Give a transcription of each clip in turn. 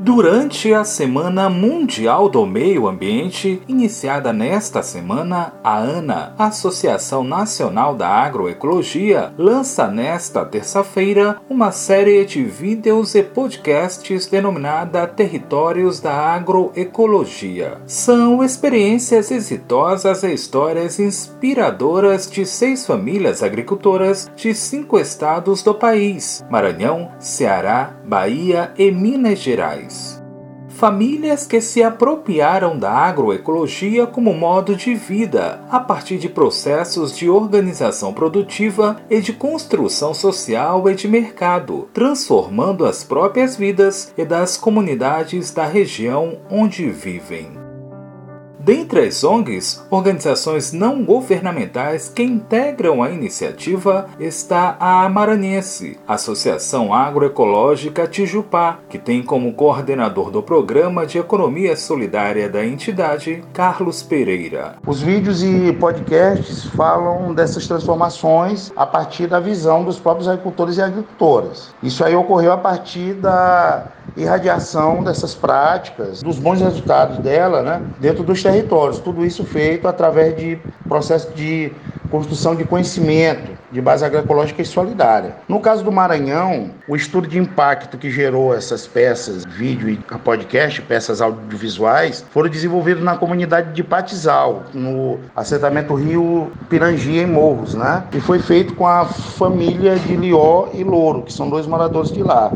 Durante a Semana Mundial do Meio Ambiente, iniciada nesta semana, a ANA, Associação Nacional da Agroecologia, lança nesta terça-feira uma série de vídeos e podcasts denominada Territórios da Agroecologia. São experiências exitosas e histórias inspiradoras de seis famílias agricultoras de cinco estados do país: Maranhão, Ceará, Bahia e Minas Gerais famílias que se apropriaram da agroecologia como modo de vida, a partir de processos de organização produtiva e de construção social e de mercado, transformando as próprias vidas e das comunidades da região onde vivem. Dentre as ONGs, organizações não governamentais que integram a iniciativa, está a Amaranhense, Associação Agroecológica Tijupá, que tem como coordenador do Programa de Economia Solidária da entidade, Carlos Pereira. Os vídeos e podcasts falam dessas transformações a partir da visão dos próprios agricultores e agricultoras. Isso aí ocorreu a partir da irradiação dessas práticas, dos bons resultados dela né, dentro dos territórios. Tudo isso feito através de processo de construção de conhecimento de base agroecológica e solidária. No caso do Maranhão, o estudo de impacto que gerou essas peças, vídeo e podcast, peças audiovisuais, foram desenvolvidos na comunidade de Patizal, no assentamento Rio Pirangi, em Morros, né? E foi feito com a família de Lió e Louro, que são dois moradores de lá.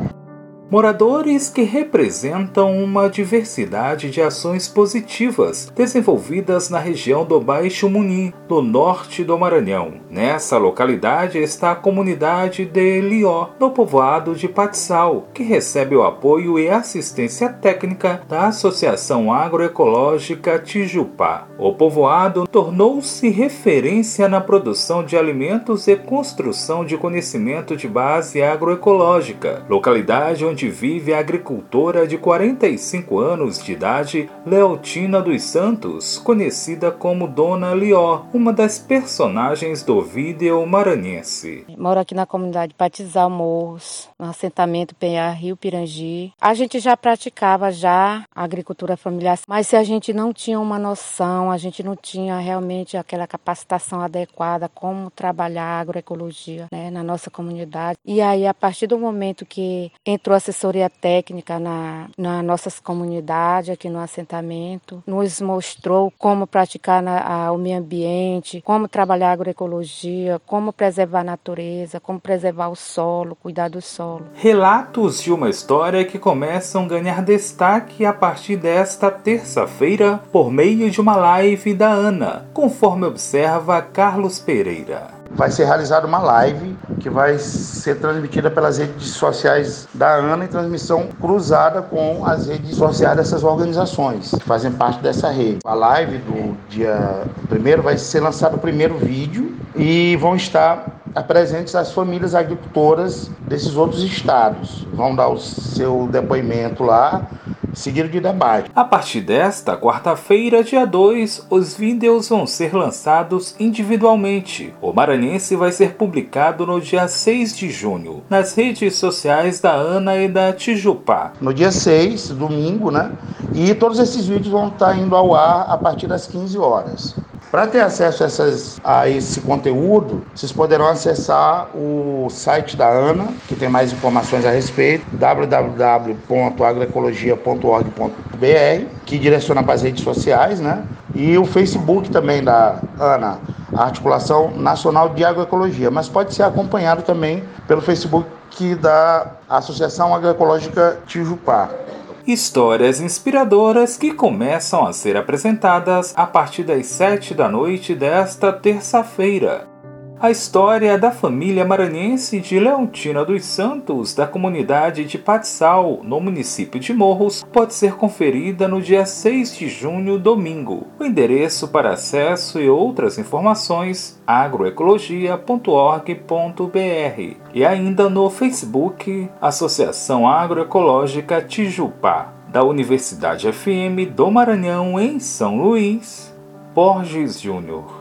Moradores que representam uma diversidade de ações positivas desenvolvidas na região do Baixo Muni, no norte do Maranhão. Nessa localidade está a comunidade de Lió, no povoado de Patsal, que recebe o apoio e assistência técnica da Associação Agroecológica Tijupá. O povoado tornou-se referência na produção de alimentos e construção de conhecimento de base agroecológica, localidade onde onde vive a agricultora de 45 anos de idade, Leotina dos Santos, conhecida como Dona Lió, uma das personagens do vídeo maranhense. Moro aqui na comunidade Patizal Morros, no assentamento Penhar Rio Pirangi. A gente já praticava já a agricultura familiar, mas se a gente não tinha uma noção, a gente não tinha realmente aquela capacitação adequada como trabalhar a agroecologia né, na nossa comunidade. E aí, a partir do momento que entrou a assessoria técnica na, na nossas comunidades, aqui no assentamento, nos mostrou como praticar na, a, o meio ambiente, como trabalhar a agroecologia, como preservar a natureza, como preservar o solo, cuidar do solo. Relatos de uma história que começam a ganhar destaque a partir desta terça-feira por meio de uma live da Ana, conforme observa Carlos Pereira vai ser realizada uma live que vai ser transmitida pelas redes sociais da ANA em transmissão cruzada com as redes sociais dessas organizações que fazem parte dessa rede. A live do dia primeiro vai ser lançado o primeiro vídeo e vão estar presentes as famílias agricultoras desses outros estados. Vão dar o seu depoimento lá seguido de debate. A partir desta quarta-feira, dia 2, os vídeos vão ser lançados individualmente. O Maranhense vai ser publicado no dia 6 de junho, nas redes sociais da Ana e da Tijupá. No dia 6, domingo, né? E todos esses vídeos vão estar indo ao ar a partir das 15 horas. Para ter acesso a, essas, a, esse conteúdo, vocês poderão acessar o site da ANA, que tem mais informações a respeito, www.agroecologia.org.br, que direciona para as redes sociais, né? E o Facebook também da ANA, Articulação Nacional de Agroecologia, mas pode ser acompanhado também pelo Facebook da Associação Agroecológica Tijupá histórias inspiradoras que começam a ser apresentadas a partir das 7 da noite desta terça-feira. A história da família maranhense de Leontina dos Santos, da comunidade de Patsal, no município de Morros, pode ser conferida no dia 6 de junho, domingo. O endereço para acesso e outras informações agroecologia.org.br e ainda no Facebook Associação Agroecológica Tijupá, da Universidade FM do Maranhão em São Luís, Borges Júnior.